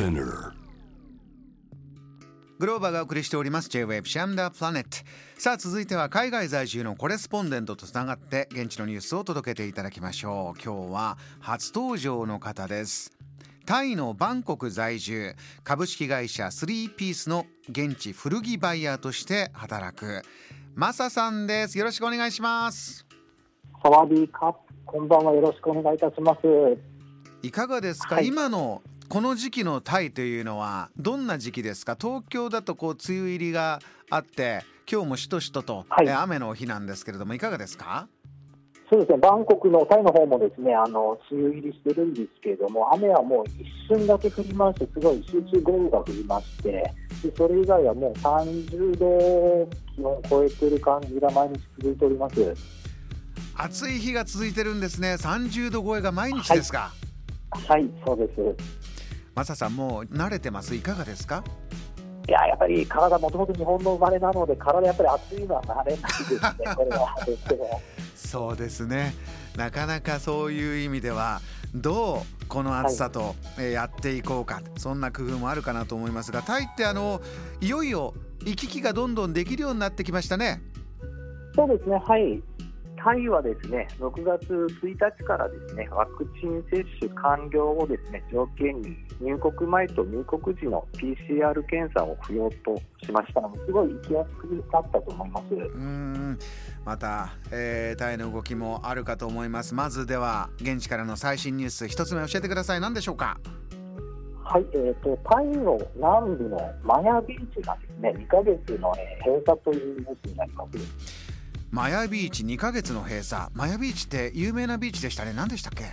Spinner. グローバーがお送りしております J-Wave シャムダープラネットさあ続いては海外在住のコレスポンデントとつながって現地のニュースを届けていただきましょう。今日は初登場の方です。タイのバンコク在住。株式会社スリーピースの現地古着バイヤーとして働く。マサさんです。よろしくお願いします。サワディーカップ。こんばんは。よろしくお願いいたします。いかがですか、はい。今のこの時期のタイというのはどんな時期ですか？東京だとこう梅雨入りがあって今日もしとしとと、はい。え雨の日なんですけれどもいかがですか？そうですね、バンコクのタイの方もですね、あの梅雨入りしてるんですけれども、雨はもう一瞬だけ降りまして、すごい集中豪雨が降りまして、でそれ以外はもう30度気温を超えてる感じが毎日続いております。暑い日が続いてるんですね。30度超えが毎日ですか、はい、そうです。マサさんもう慣れてます？いかがですか？いや、やっぱり体、もともと日本の生まれなので、体やっぱり暑いのは慣れないですね、これは。そうですね。なかなかそういう意味ではどうこの暑さと、えーやっていこうかそんな工夫もあるかなと思いますがタイってあのいよいよ行き来がどんどんできるようになってきましたね。そうですね、はい。タイはですね、6月1日からですね、ワクチン接種完了をですね、条件に入国前と入国時の PCR 検査を不要としましたので、すごい行きやすくなったと思います。うーんまた、えータイの動きもあるかと思いますまずでは現地からの最新ニュース一つ目教えてください何でしょうか？はい、えーと、タイの南部のマヤビーチがですね、2ヶ月の、えー閉鎖というニュースになります。マヤビーチ2ヶ月の閉鎖。マヤビーチって有名なビーチでしたね。何でしたっけ？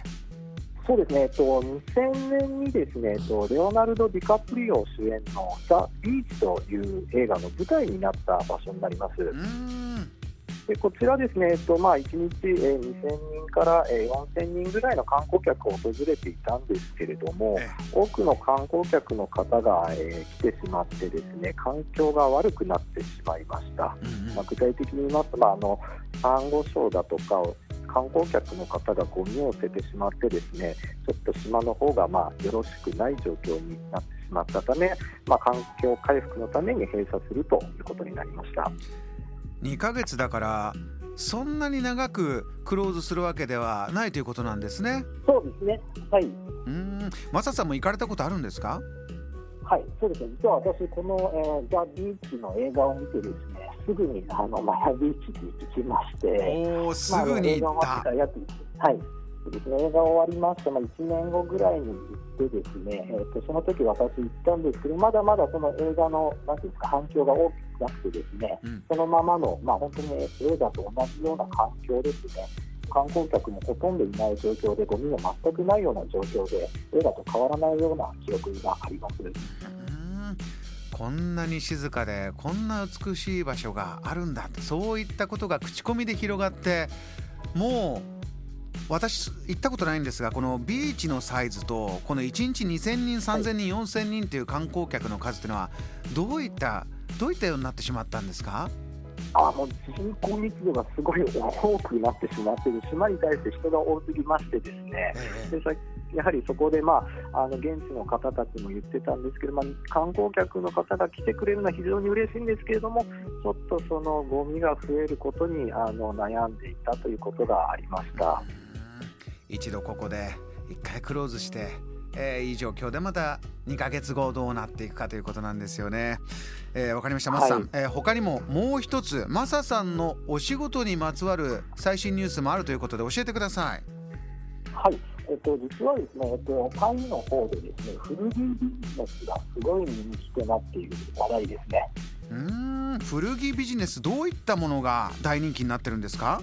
そうですね、えっと、2000年にですね、えっと、レオナルド・ディカプリオ主演の「ザ・ビーチ」という映画の舞台になった場所になります。でこちらですね、えっとまあ、1日、えー2000人から、えー4000人ぐらいの観光客を訪れていたんですけれども、え多くの観光客の方が、えー来てしまって、ですね環境が悪くなってしまいました。うんうんまあ、具体的に言いますと、まあ、あのサンゴ礁だとかを観光客の方がゴミを捨ててしまってですねちょっと島の方がまあよろしくない状況になってしまったため、まあ、環境回復のために閉鎖するということになりました。2ヶ月だからそんなに長くクローズするわけではないということなんですね。そうですね。はい。うーん。マサさんも行かれたことあるんですか？はい、そうですね。実は私、この、えーザ・ビーチの映画を見てですね、すぐにあのマヤビーチに行きまして、おおすぐに行った。はい。そ映画終わりまして、まあ、1年後ぐらいに行ってですね、えー、とその時私行ったんですけど、まだまだその映画のなんていうんですか反響が大きくなくてですね、うんそのままの、まあ、本当に映画と同じような環境ですね。観光客もほとんどいない状況で、ゴミも全くないような状況で、映画と変わらないような記憶があります。うーんこんなに静かでこんな美しい場所があるんだそういったことが口コミで広がってもう私行ったことないんですがこのビーチのサイズとこの1日2000人3000人4000人という観光客の数というのはどういったどういったようになってしまったんですか？あもう人口密度がすごい多くなってしまっている。島に対して人が多すぎましてですね。えでさやはりそこで、まあ、あの現地の方たちも言ってたんですけど、まあ、観光客の方が来てくれるのは非常に嬉しいんですけれどもちょっとそのゴミが増えることにあの悩んでいたということがありました。うん一度ここで一回クローズして、えーいい状況でまた2ヶ月後どうなっていくかということなんですよね。えーわかりましたマサさん、はいえー他にももう一つマサさんのお仕事にまつわる最新ニュースもあるということで教えてください。はいえっと、実はですね、えっと、タイの方でですね、古着ビジネスがすごい人気となっている話題ですね。うーん古着ビジネスどういったものが大人気になってるんですか？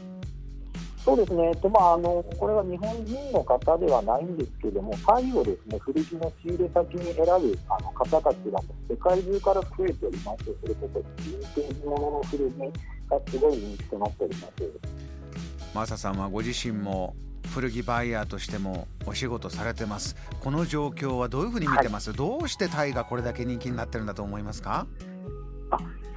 そうですね、とまあ、あのこれは日本人の方ではないんですけれども、タイをですね古着の仕入れ先に選ぶあの方たちが世界中から増えておりまして、それこそヴィンテージものの古着がすごい人気となっております。マサさんはご自身も古着バイヤーとしてもお仕事されてます。この状況はどういうふうに見てます、どうしてタイがこれだけ人気になってるんだと思いますか？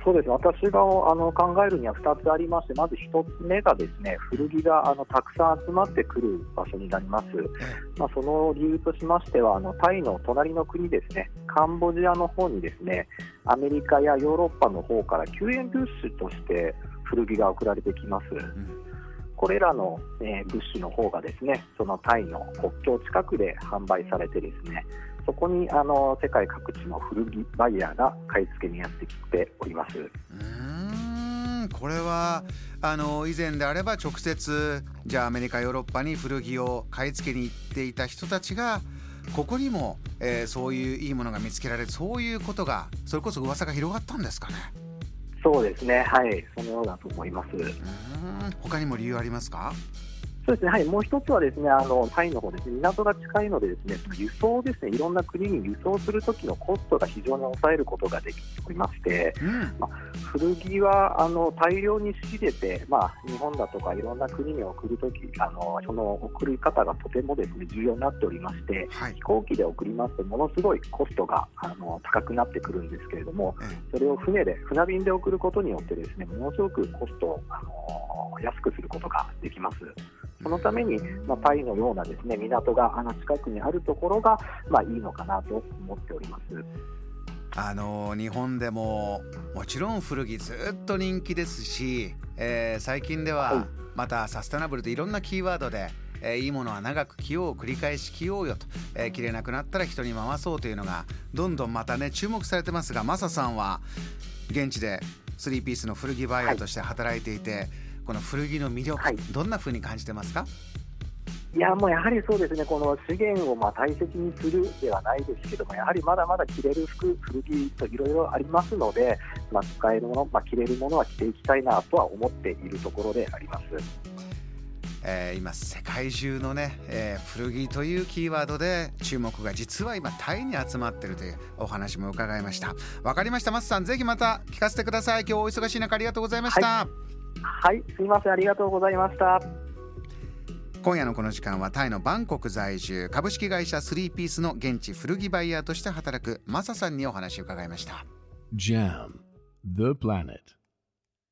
そうです私があの考えるには2つありまして、まず1つ目がですね古着があのたくさん集まってくる場所になります、まあ、その理由としましてはあのタイの隣の国ですね、カンボジアの方にですねアメリカやヨーロッパの方から救援物資として古着が送られてきます。うん。これらの、え物資の方がですねそのタイの国境近くで販売されてですねそこにあの世界各地の古着バイヤーが買い付けにやってきております。うんこれはあの以前であれば直接じゃあアメリカヨーロッパに古着を買い付けに行っていた人たちがここにも、えー、そういういいものが見つけられるそういうことがそれこそ噂が広がったんですかね？そうですねはいそのようだと思います。他にも理由ありますか？そうですね、はい、もう一つはですね、あのタイの方ですね、港が近いのでですね、輸送ですね、いろんな国に輸送するときのコストが非常に抑えることができておりまして、うん、まあ、古着はあの大量に仕入れて、まあ、日本だとかいろんな国に送るとき、あのその送り方がとてもですね重要になっておりまして、はい、飛行機で送りますと、ものすごいコストがあの高くなってくるんですけれども、うん、それを船で、船便で送ることによってですね、ものすごくコストをあの安くすることができます。そのために、まあ、タイのようなですね港があの近くにあるところが、まあ、いいのかなと思っております。あの日本でももちろん古着ずっと人気ですし、えー、最近ではまたサステナブルといろんなキーワードで、えー、いいものは長く着よう繰り返し着ようよと、えー、着れなくなったら人に回そうというのがどんどんまたね注目されてますがマサさんは現地で3ピースの古着バイヤーとして働いていて、はいこの古着の魅力、はい、どんなふうに感じてますか？いやもうやはりそうですね、この資源をまあ大切にするではないですけども、やはりまだまだ着れる服、古着といろいろありますので、まあ、使えるもの、まあ、着れるものは着ていきたいなとは思っているところであります。えー、今世界中のね、えー、古着というキーワードで注目が実は今タイに集まってるというお話も伺いました。わかりました。マスさんぜひまた聞かせてください。今日お忙しい中ありがとうございました、はいはい、すみません、ありがとうございました。今夜のこの時間はタイのバンコク在住株式会社スリーピースの現地古着バイヤーとして働くマサさんにお話を伺いました。JAM The Planet